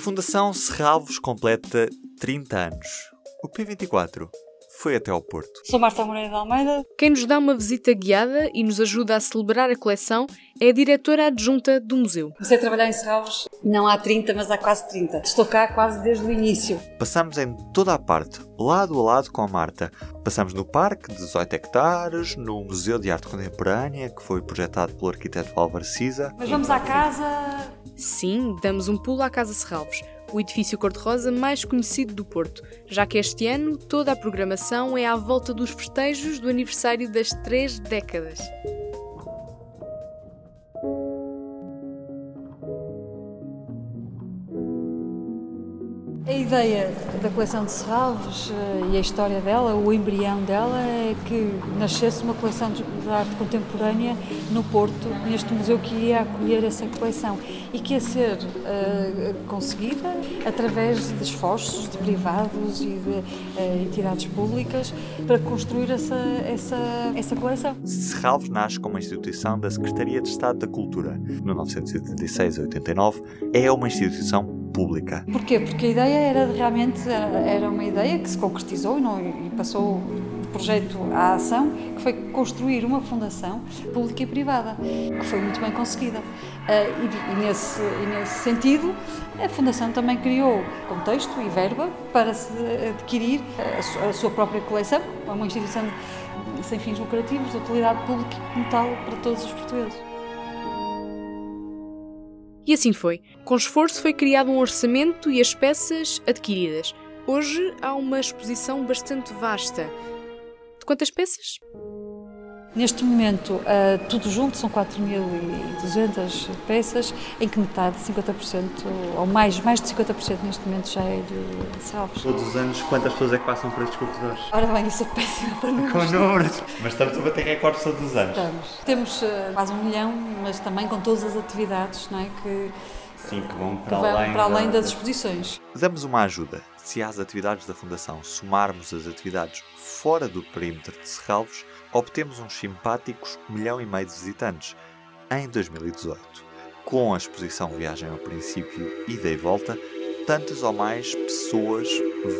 Fundação Serralvos completa 30 anos. O P24 foi até ao Porto. Sou Marta Moreira de Almeida. Quem nos dá uma visita guiada e nos ajuda a celebrar a coleção é a diretora adjunta do museu. Comecei a trabalhar em Serralvos não há 30, mas há quase 30. Estou cá quase desde o início. Passamos em toda a parte, lado a lado com a Marta. Passamos no parque de 18 hectares, no Museu de Arte Contemporânea, que foi projetado pelo arquiteto Álvaro Cisa. Mas vamos à casa. Sim, damos um pulo à Casa Serralvos o edifício cor-de-rosa mais conhecido do Porto, já que este ano toda a programação é à volta dos festejos do aniversário das três décadas. Ideia da coleção de Serralvos eh, e a história dela, o embrião dela, é que nascesse uma coleção de arte contemporânea no Porto, neste museu que ia acolher essa coleção e que ia ser uh, conseguida através de esforços de privados e de uh, entidades públicas para construir essa, essa, essa coleção. Serralvos nasce como instituição da Secretaria de Estado da Cultura. De 1986 a 89, é uma instituição pública. Porquê? Porque a ideia era realmente era uma ideia que se concretizou e, não, e passou do projeto à ação, que foi construir uma fundação pública e privada, que foi muito bem conseguida. Uh, e, e, nesse, e nesse sentido, a Fundação também criou contexto e verba para se adquirir a sua, própria coleção, uma instituição sem fins lucrativos, de utilidade pública como tal para todos os portugueses. E assim foi. Com esforço foi criado um orçamento e as peças adquiridas. Hoje há uma exposição bastante vasta. De quantas peças? Neste momento, uh, tudo junto são 4.200 peças, em que metade, 50%, ou mais, mais de 50% neste momento já é de salvos. Todos os anos, quantas pessoas é que passam por estes corredores? Ora bem, isso é péssimo para números. Com números! Mas estamos a bater recordes todos os anos. Estamos. Temos uh, quase um milhão, mas também com todas as atividades, não é? Que, Sim, que vão para, que vão além, para além das exposições. Damos uma ajuda. Se às atividades da Fundação somarmos as atividades fora do perímetro de Serralvos, obtemos uns simpáticos milhão e meio de visitantes em 2018. Com a exposição Viagem ao Princípio, Ida e Volta, tantas ou mais pessoas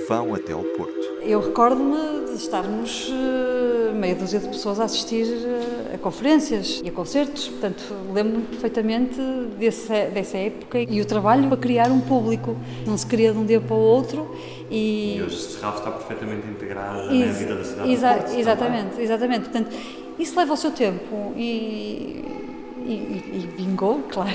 vão até ao Porto. Eu recordo-me de estarmos uh, meia dúzia de pessoas a assistir uh, a conferências e a concertos, portanto lembro-me perfeitamente desse, dessa época e o trabalho para criar um público, não se cria de um dia para o outro e... E hoje Serralvo está perfeitamente integrada na vida da cidade exa Porto, Exatamente, também. exatamente, portanto isso leva o seu tempo e e, e, vingou, claro.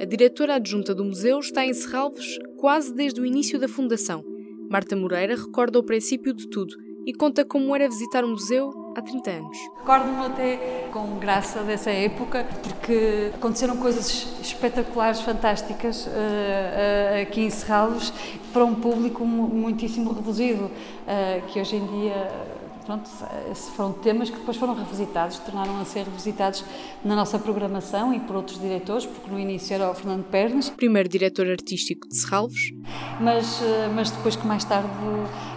A diretora adjunta do museu está em Serralves quase desde o início da fundação. Marta Moreira recorda o princípio de tudo e conta como era visitar o museu há 30 anos. Recordo-me até com graça dessa época, porque aconteceram coisas espetaculares, fantásticas uh, uh, aqui em Serralves para um público muitíssimo reduzido, uh, que hoje em dia pronto, foram temas que depois foram revisitados, tornaram a ser revisitados na nossa programação e por outros diretores, porque no início era o Fernando Pernas. Primeiro diretor artístico de Serralvos. Mas, eh, mas depois que mais tarde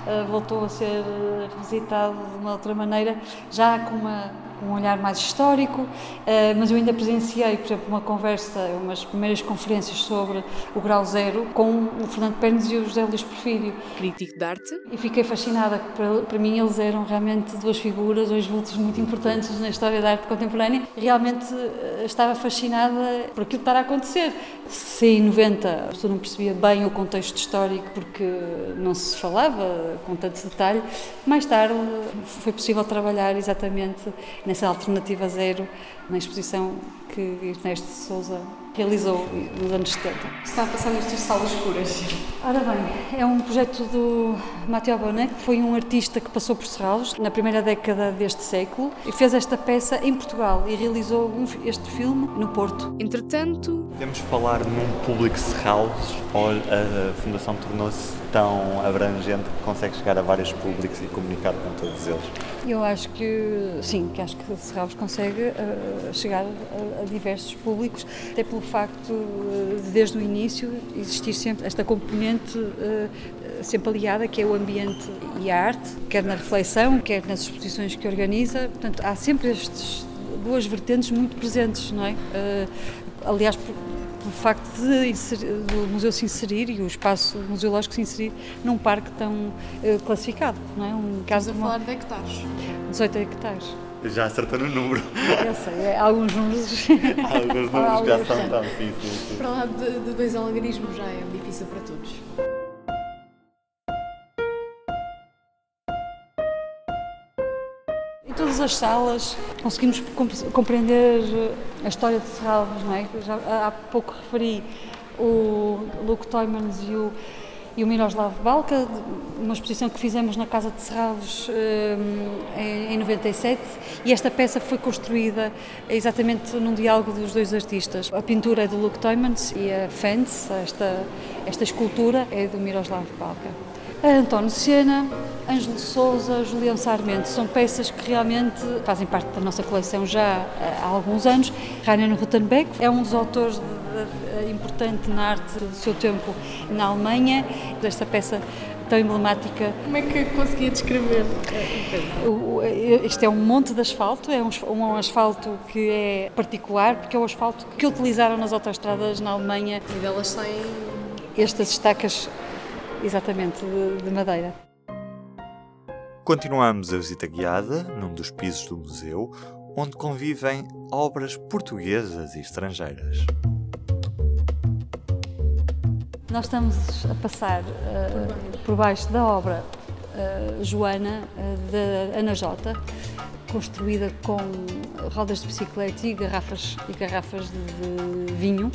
eh, voltou a ser eh, revisitado de uma outra maneira, já com uma um olhar mais histórico, eh, mas eu ainda presenciei, por exemplo, uma conversa, umas primeiras conferências sobre o grau zero com o Fernando Pernes e o José Luís Porfírio. Crítico de arte. E fiquei fascinada, para, para mim eles eram realmente duas figuras, dois vultos muito importantes na história da arte contemporânea. Realmente eh, estava fascinada por aquilo que estava a acontecer. Se em 90 a pessoa não percebia bem o contexto histórico porque não se falava com tanto detalhe, mais tarde foi possível trabalhar exatamente nessa alternativa zero na exposição que Ernesto de Souza realizou nos anos 70. Está a passar nestas salas escuras. Ora bem, é um projeto do Matteo Bonet, que foi um artista que passou por Serralves na primeira década deste século e fez esta peça em Portugal e realizou este filme no Porto. Entretanto... Podemos falar num público Serralves ou a Fundação tornou-se tão abrangente que consegue chegar a vários públicos e comunicar com todos eles? Eu acho que sim, que acho que Serralves consegue uh, chegar a, a, diversos públicos, até pelo facto uh, de desde o início existir sempre esta componente uh, sempre aliada que é o ambiente e a arte, quer na reflexão, quer nas exposições que organiza. Portanto, há sempre estas duas vertentes muito presentes, não é? aliás, pelo facto de inserir, do museu se inserir e o espaço museológico se inserir num parque tão uh, classificado, não é? Um caso a falar de hectares. 18 hectares. Já acertou no número. Eu sei, é, alguns números. alguns números já são tão difíceis. Para lá de, de dois algarismos já é difícil para todos. Em todas as salas conseguimos compreender a história de Serralves, não é? Já há pouco referi o Luke Toymans e o e o Miroslav Balka, uma exposição que fizemos na Casa de Serralves eh, em 97 e esta peça foi construída exatamente num diálogo dos dois artistas. A pintura é do Luke Toymans e a Fence, esta, esta escultura, é do Miroslav Balka. António Sena, Ângelo Souza, Julião Sarmento, são peças que realmente fazem parte da nossa coleção já há alguns anos. Rainer Rutenbeck é um dos autores importante na arte do seu tempo na Alemanha, desta peça tão emblemática. Como é que conseguia descrever? Este é um monte de asfalto, é um, um asfalto que é particular, porque é o asfalto que utilizaram nas autoestradas na Alemanha. E delas saem... Estas estacas, exatamente, de, de madeira. Continuamos a visita guiada num dos pisos do museu, onde convivem obras portuguesas e estrangeiras. Nós estamos a passar uh, por baixo da obra uh, Joana, uh, da Ana Jota, construída com rodas de bicicleta e garrafas, e garrafas de, de vinho,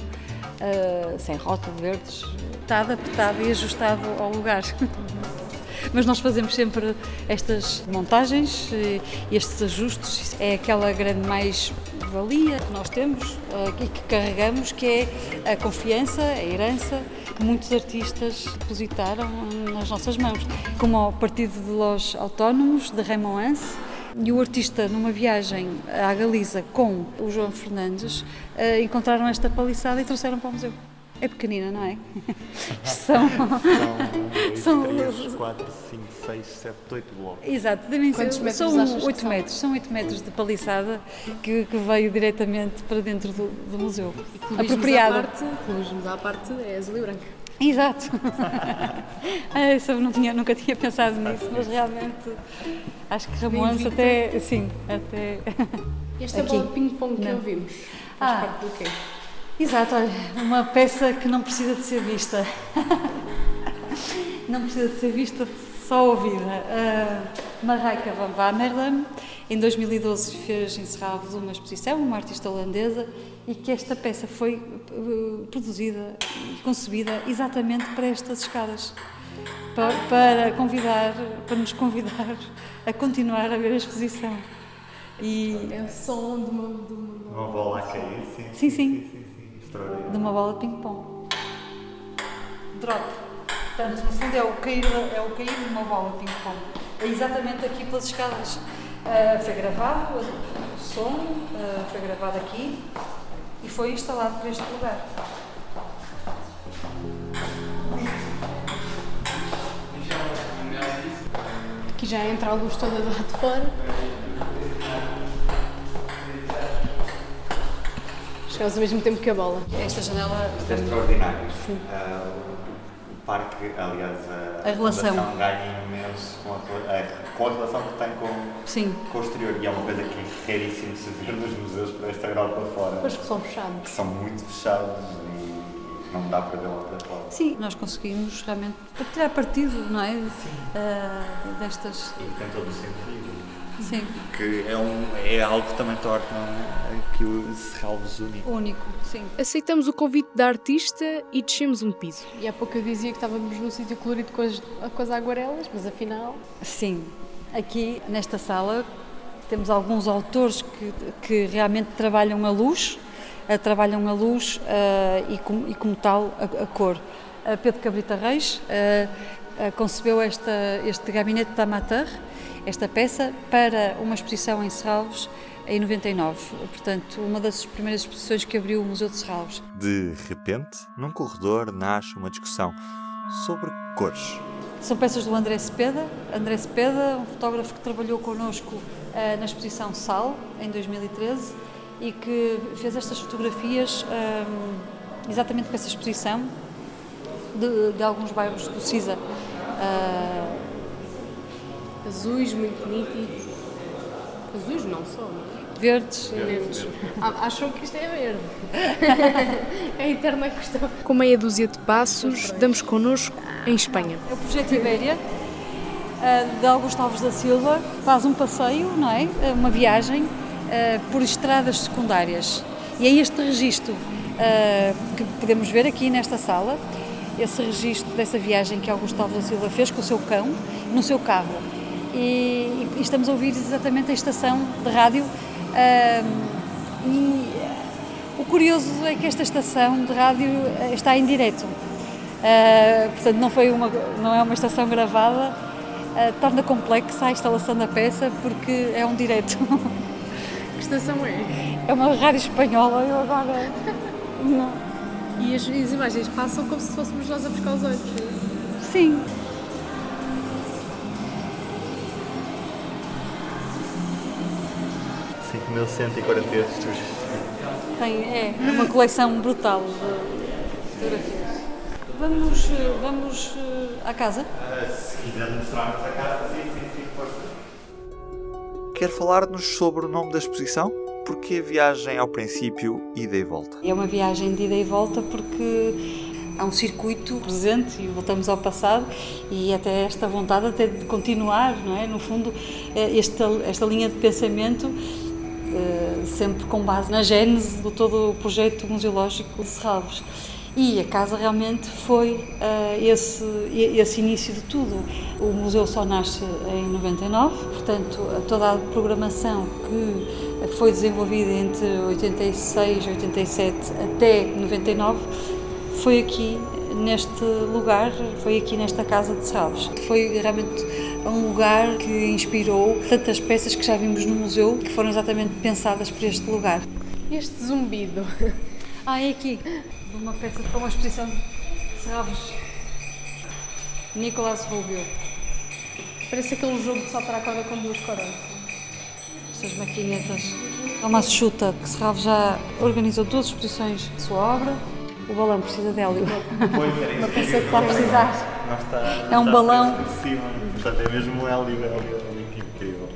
sem rótulo, verdes. Está adaptado e ajustado ao lugar. Mas nós fazemos sempre estas montagens e estes ajustes. É aquela grande mais-valia que nós temos e que carregamos, que é a confiança, a herança que muitos artistas depositaram nas nossas mãos, como o Partido de los Autónomos, de Raymond Anse, e o artista, numa viagem à Galiza com o João Fernandes, eh, encontraram esta paliçada e trouxeram para o museu. É pequenina, não é? são. São 3, 4, 5, 6, 7, 8 blocos. Exato, devem ser. São 8 metros, são 8 metros de paliçada que, que veio diretamente para dentro do, do museu. E Apropriada. À parte, à parte é azul e branco. Exato. ah, não tinha, nunca tinha pensado nisso, mas realmente acho que Ramones até. Sim, até. Esta bola de ping-pong que ouvimos faz ah. parte do quê? Exato, olha, uma peça que não precisa de ser vista. Não precisa de ser vista, só ouvida. Uh, Marraika van Wamerlen, em 2012 fez em Serralves uma exposição, uma artista holandesa, e que esta peça foi uh, produzida e concebida exatamente para estas escadas. Para, para, convidar, para nos convidar a continuar a ver a exposição. E é o som de uma, de uma... uma bola a cair, sim. Sim, sim. sim, sim de uma bola de ping-pong. Drop. Portanto, no fundo é o cair, é o cair de uma bola de ping-pong. É exatamente aqui pelas escadas. Uh, foi gravado o som, uh, foi gravado aqui e foi instalado para este lugar. Aqui já entra a luz toda do lado de fora. Chegamos ao mesmo tempo que a bola. Esta janela. Isto é extraordinário. Sim. Uh, parque, aliás, a, a relação ganha imenso com a, com a relação que tem com, Sim. com o exterior. E é uma coisa que é raríssimo se ver nos museus para esta Europa fora. Pois que são fechados. Que são muito fechados e não dá para ver lá para fora. Sim, nós conseguimos realmente tirar partido, não é? Sim. Uh, destas. E tem todo o sentido. Sim. Que é, um, é algo que também torna que o Serralves único. Único, sim. Aceitamos o convite da artista e descemos um piso. E há pouco eu dizia que estávamos num sítio colorido com as, com as aguarelas, mas afinal. Sim. Aqui, nesta sala, temos alguns autores que, que realmente trabalham a luz, uh, trabalham a luz uh, e, com, e, como tal, a, a cor. Pedro Cabrita Reis concebeu esta, este gabinete da Amateur, esta peça para uma exposição em Serralves em 99, portanto, uma das primeiras exposições que abriu o Museu de Serralves. De repente, num corredor nasce uma discussão sobre cores. São peças do André Cepeda. André Cepeda, um fotógrafo que trabalhou connosco uh, na exposição Sal, em 2013, e que fez estas fotografias um, exatamente com essa exposição de, de alguns bairros do CISA. Uh, Azuis, muito nítidos. Azuis não só, não é? Verdes. Verdes. Ah, acham que isto é verde. é a eterna questão. Com meia dúzia de passos, damos connosco em Espanha. É o projeto Ibéria, ah, de Augusto Alves da Silva, faz um passeio, não é? Uma viagem por estradas secundárias. E é este registro que podemos ver aqui nesta sala, esse registro dessa viagem que Augusto Alves da Silva fez com o seu cão, no seu carro. E, e estamos a ouvir exatamente a estação de rádio. e o curioso é que esta estação de rádio eh, está em direto. Uh, portanto, não, foi uma, não é uma estação gravada, uh, torna complexa a instalação da peça porque é um direto. Que estação é? É uma rádio espanhola, eu agora. Não. E as, as imagens passam como se fôssemos nós a buscar os olhos. Sim. Cinco mil cento e quarenta Tem, é, é uma coleção brutal de fotografias. Vamos, vamos eh, à casa? Se quiser mostrar-nos a casa, sim, sim, sim, força. Quer falar-nos sobre o nome da exposição? Porque a viagem ao princípio, ida e volta? É uma viagem de ida e volta porque há um circuito presente e voltamos ao passado e até esta vontade até de continuar, não é? No fundo, é esta, esta linha de pensamento eh, sempre com base na gênese do todo o projeto museológico de Serralves. E a casa realmente foi uh, esse, esse início de tudo. O museu só nasce em 99, portanto, toda a programação que foi desenvolvida entre 86 e 87 até 99 foi aqui neste lugar, foi aqui nesta casa de Salves. Foi realmente um lugar que inspirou tantas peças que já vimos no museu que foram exatamente pensadas para este lugar. Este zumbido. Ah, é aqui de uma peça para uma exposição de Serralves. Nicolás Rubio. Parece aquele jogo de saltar a corda com duas cordas. Estas maquinetas. Tomás Chuta, que Serralves já organizou duas exposições de sua obra. O balão precisa de hélio. Pois era Uma peça que está a precisar. Está, é um balão. Portanto, é mesmo um hélio, hélio, incrível.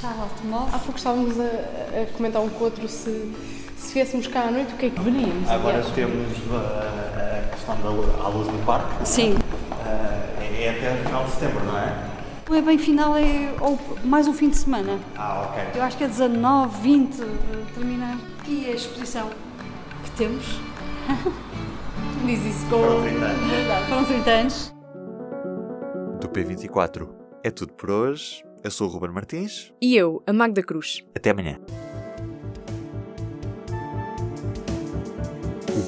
Charles Tomás. Há pouco estávamos a, a comentar um com o outro se se viéssemos cá à noite, o que é que veríamos? Agora temos a, a questão da luz no parque. Sim. Uh, é até final de setembro, não é? Não é bem final, é ou mais um fim de semana. Ah, ok. Eu acho que é 19, 20, termina. E a exposição que temos. Diz isso com. Foram 30 anos. Foram 30 anos. Do P24 é tudo por hoje. Eu sou o Ruben Martins. E eu, a Magda Cruz. Até amanhã.